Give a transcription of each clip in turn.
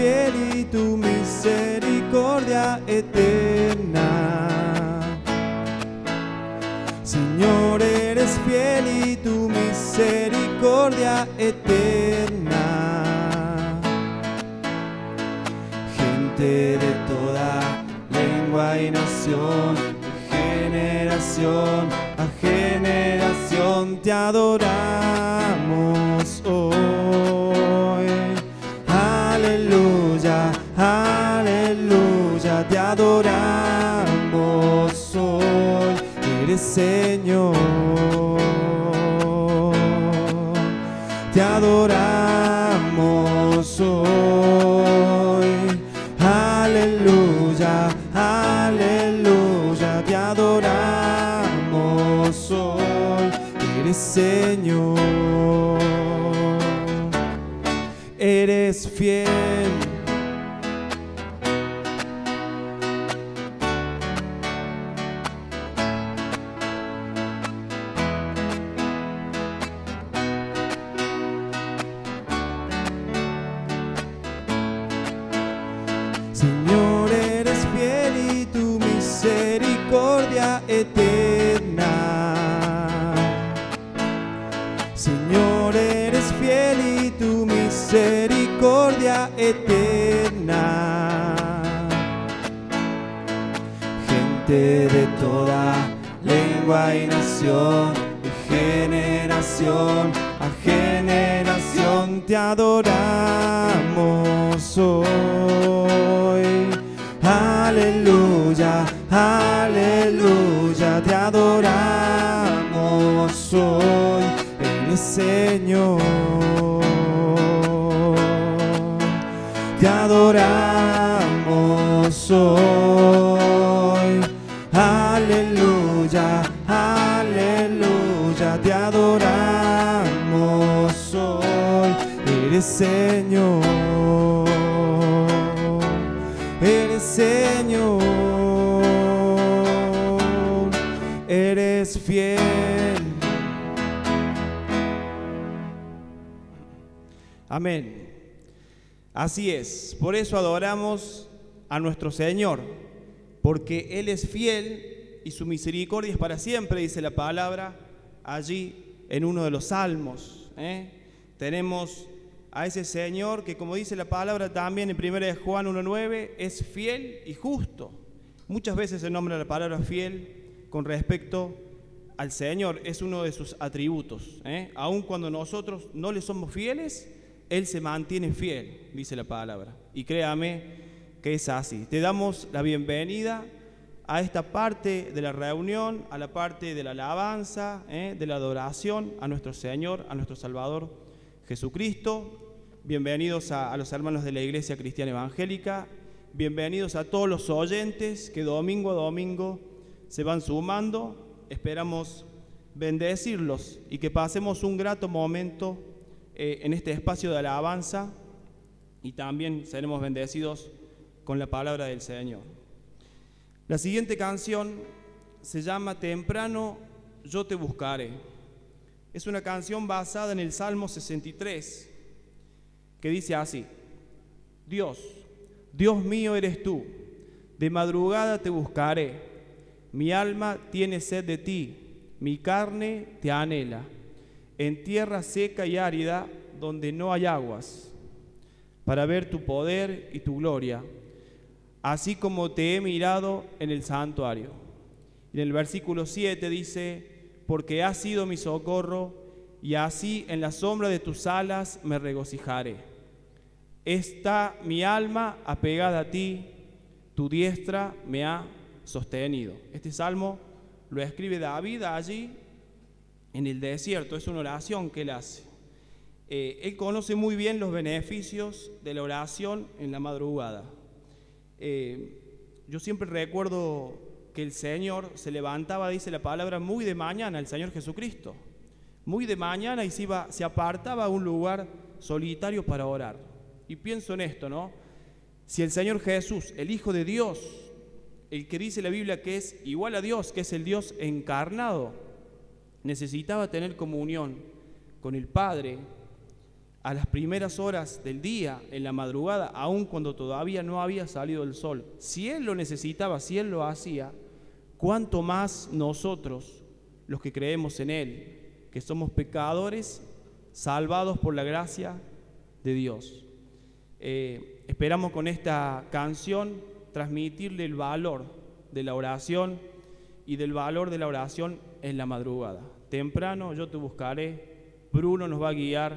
Fiel y tu misericordia eterna. Señor, eres fiel y tu misericordia eterna. Gente de toda lengua y nación, de generación a generación te adoramos Señor. Te adoramos hoy. Aleluya, aleluya, te adoramos hoy. Eres Señor. Eres fiel. Generación a generación te adoramos hoy. Aleluya, aleluya, te adoramos hoy, eres Señor. Te adoramos hoy. Eres Señor. Eres Señor. Eres fiel. Amén. Así es, por eso adoramos a nuestro Señor, porque Él es fiel y su misericordia es para siempre, dice la palabra allí en uno de los salmos. ¿eh? Tenemos a ese Señor que, como dice la palabra también en 1 de Juan 1.9, es fiel y justo. Muchas veces se nombra la palabra fiel con respecto al Señor, es uno de sus atributos. ¿eh? Aun cuando nosotros no le somos fieles, Él se mantiene fiel, dice la palabra. Y créame que es así. Te damos la bienvenida a esta parte de la reunión, a la parte de la alabanza, ¿eh? de la adoración a nuestro Señor, a nuestro Salvador Jesucristo. Bienvenidos a, los hermanos de la Iglesia Cristiana Evangélica. Bienvenidos a todos los oyentes que domingo a domingo se van sumando. Esperamos bendecirlos y que pasemos un grato momento eh, en este espacio de alabanza y también seremos bendecidos con la palabra del Señor. La siguiente canción se llama Temprano yo te buscaré. Es una canción basada en el Salmo 63 que dice así, Dios, Dios mío eres tú, de madrugada te buscaré, mi alma tiene sed de ti, mi carne te anhela, en tierra seca y árida donde no hay aguas, para ver tu poder y tu gloria, así como te he mirado en el santuario. Y en el versículo 7 dice, porque has sido mi socorro, y así en la sombra de tus alas me regocijaré. Está mi alma apegada a ti, tu diestra me ha sostenido. Este salmo lo escribe David allí en el desierto, es una oración que él hace. Eh, él conoce muy bien los beneficios de la oración en la madrugada. Eh, yo siempre recuerdo que el Señor se levantaba, dice la palabra, muy de mañana, el Señor Jesucristo, muy de mañana y se, iba, se apartaba a un lugar solitario para orar. Y pienso en esto, ¿no? Si el Señor Jesús, el Hijo de Dios, el que dice la Biblia que es igual a Dios, que es el Dios encarnado, necesitaba tener comunión con el Padre, a las primeras horas del día, en la madrugada, aun cuando todavía no había salido el sol. Si Él lo necesitaba, si Él lo hacía, cuánto más nosotros, los que creemos en Él, que somos pecadores, salvados por la gracia de Dios. Eh, esperamos con esta canción transmitirle el valor de la oración y del valor de la oración en la madrugada. Temprano yo te buscaré, Bruno nos va a guiar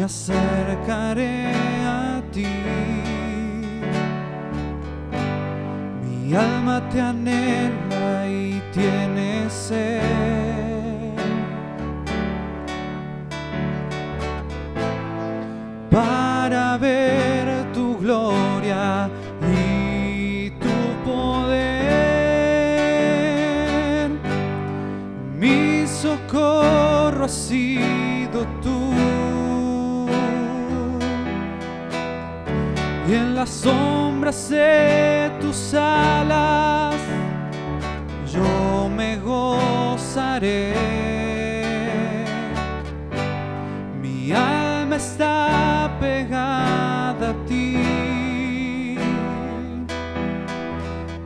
me acercaré a ti. Mi alma te anhela. sombras de tus alas yo me gozaré. Mi alma está pegada a ti,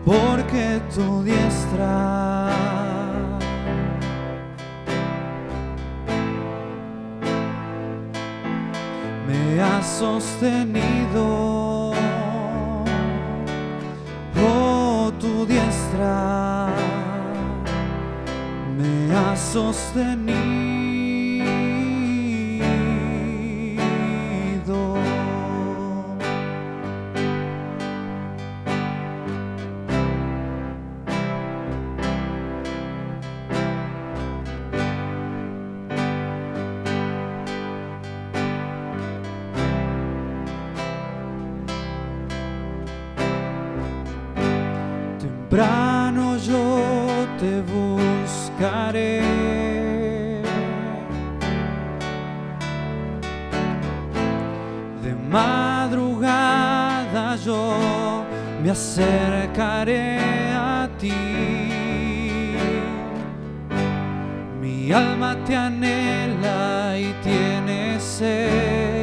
porque tu diestra me ha sostenido. me ha sostenido. Temprano yo te buscaré. De madrugada yo me acercaré a ti. Mi alma te anhela y tiene sed.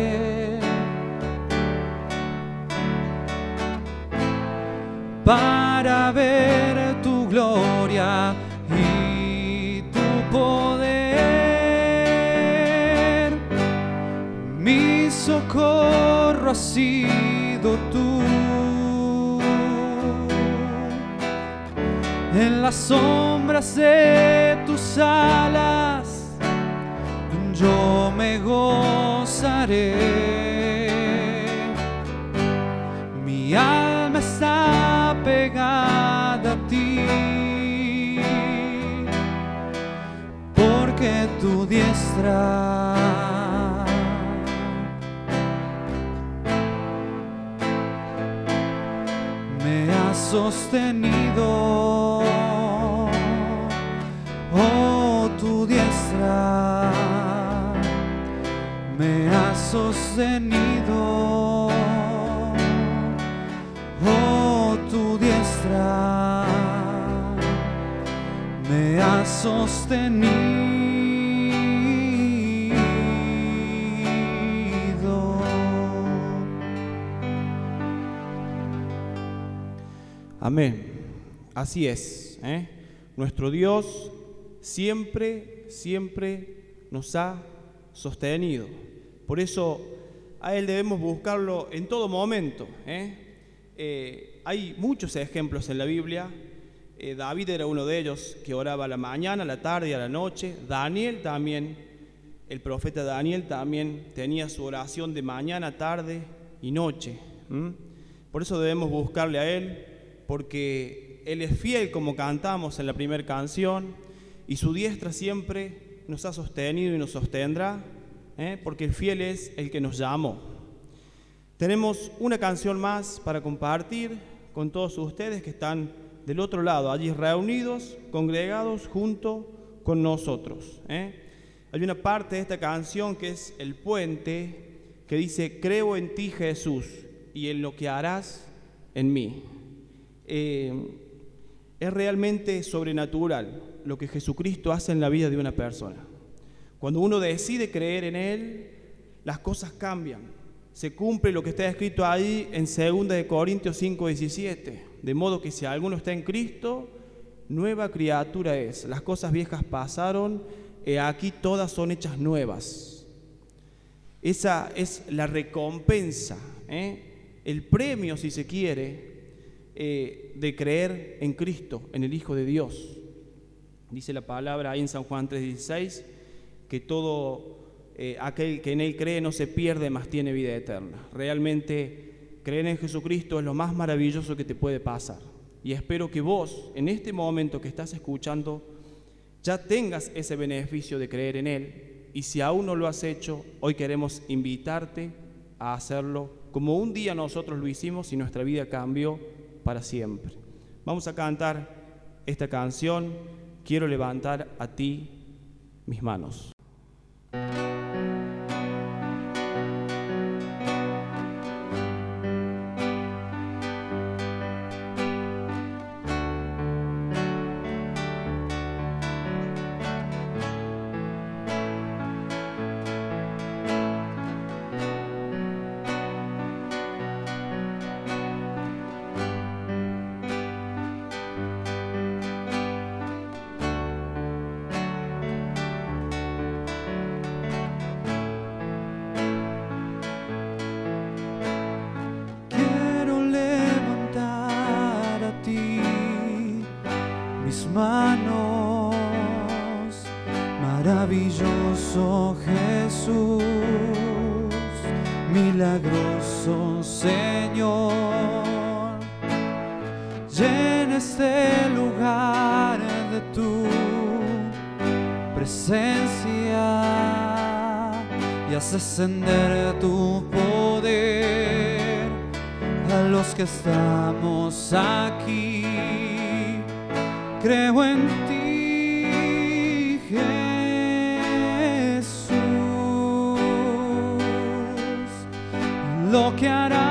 Para ver tu gloria y tu poder. Mi socorro ha sido tú. En las sombras de tus alas yo me gozaré. Pegada a ti, porque tu diestra me ha sostenido, oh tu diestra me ha sostenido. Sostenido. Amén. Así es. ¿eh? Nuestro Dios siempre, siempre nos ha sostenido. Por eso a Él debemos buscarlo en todo momento. ¿eh? Eh, hay muchos ejemplos en la Biblia. Eh, David era uno de ellos que oraba a la mañana, a la tarde y a la noche. Daniel también, el profeta Daniel también tenía su oración de mañana, tarde y noche. Por eso debemos buscarle a Él, porque Él es fiel como cantamos en la primera canción y su diestra siempre nos ha sostenido y nos sostendrá, ¿eh? porque el fiel es el que nos llamó. Tenemos una canción más para compartir con todos ustedes que están del otro lado, allí reunidos, congregados junto con nosotros. ¿eh? Hay una parte de esta canción que es el puente que dice, creo en ti Jesús y en lo que harás en mí. Eh, es realmente sobrenatural lo que Jesucristo hace en la vida de una persona. Cuando uno decide creer en Él, las cosas cambian. Se cumple lo que está escrito ahí en 2 de Corintios 5, 17. De modo que si alguno está en Cristo, nueva criatura es. Las cosas viejas pasaron, aquí todas son hechas nuevas. Esa es la recompensa, ¿eh? el premio, si se quiere, eh, de creer en Cristo, en el Hijo de Dios. Dice la palabra ahí en San Juan 3:16 que todo eh, aquel que en Él cree no se pierde, más tiene vida eterna. Realmente creer en Jesucristo es lo más maravilloso que te puede pasar. Y espero que vos, en este momento que estás escuchando, ya tengas ese beneficio de creer en Él. Y si aún no lo has hecho, hoy queremos invitarte a hacerlo como un día nosotros lo hicimos y nuestra vida cambió para siempre. Vamos a cantar esta canción, Quiero levantar a ti mis manos. Manos, maravilloso Jesús, milagroso Señor. Llena este lugar de tu presencia y haz ascender tu poder a los que estamos aquí. Creo en ti, Jesús, lo que harás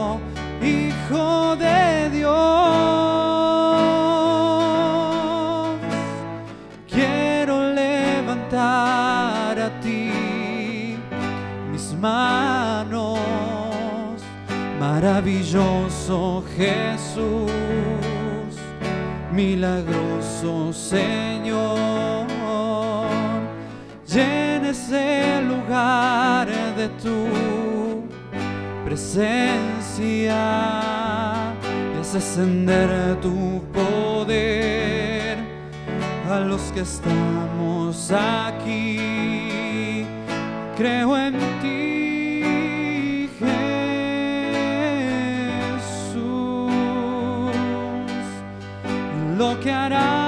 maravilloso Jesús, milagroso Señor. Llena ese lugar de tu presencia y haz ascender tu poder a los que estamos aquí. Creo en ti, lo que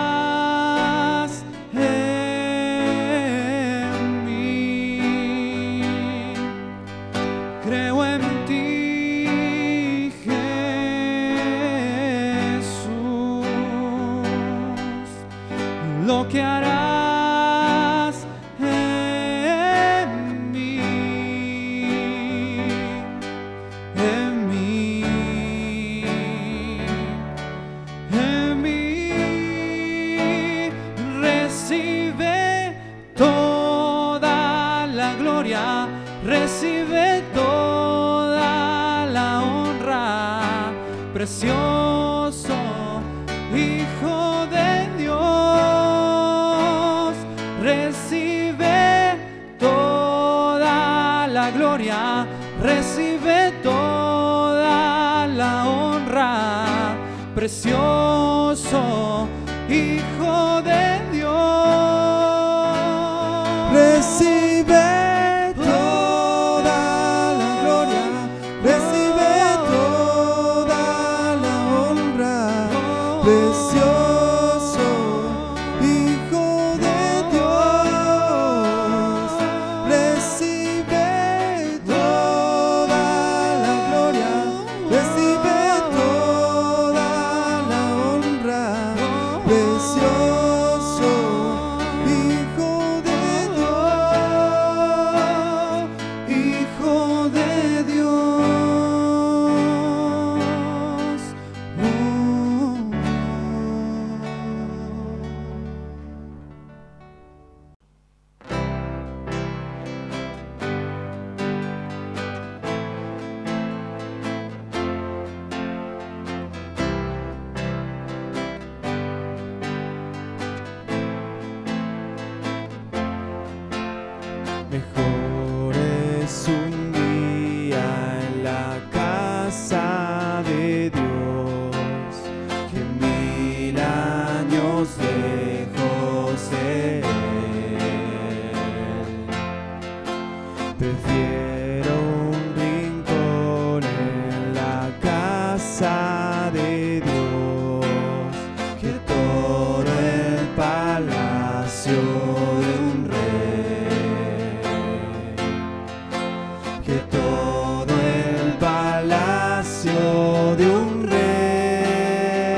un rey.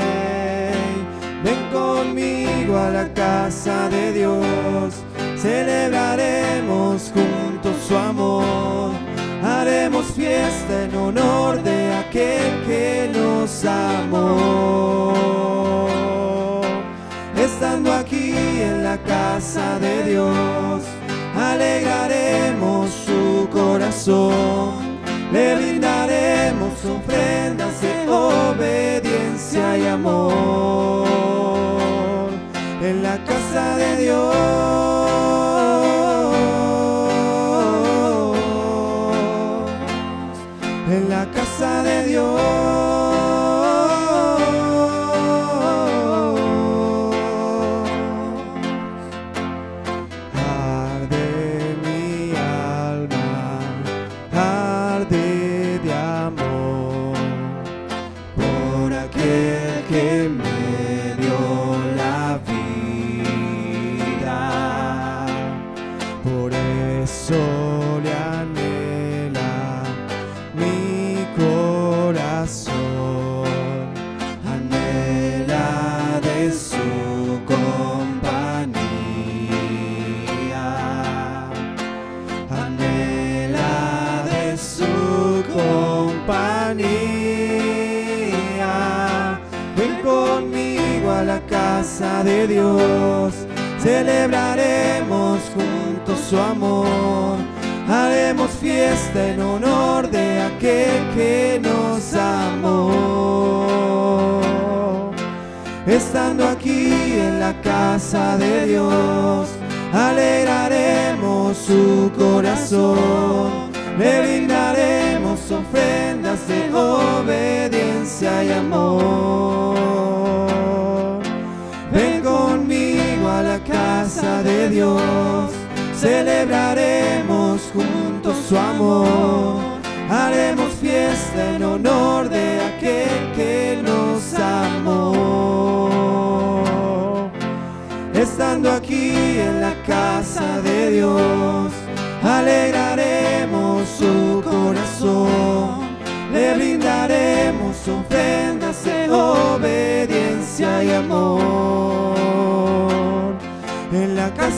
Ven conmigo a la casa de Dios, celebraremos juntos su amor. Haremos fiesta en honor de aquel que nos amó. Estando aquí en la casa de Dios, alegraremos su corazón. Le brindaremos ofrendas obediencia y amor. En la casa de Dios. En la casa de Dios. Compañía anhela de su compañía. Ven conmigo a la casa de Dios, celebraremos juntos su amor. Haremos fiesta en honor de aquel que nos amó. Estando la casa de Dios, alegraremos su corazón. Le brindaremos ofrendas de obediencia y amor. Ven conmigo a la casa de Dios, celebraremos juntos su amor. Haremos fiesta en honor obediencia y amor. En la casa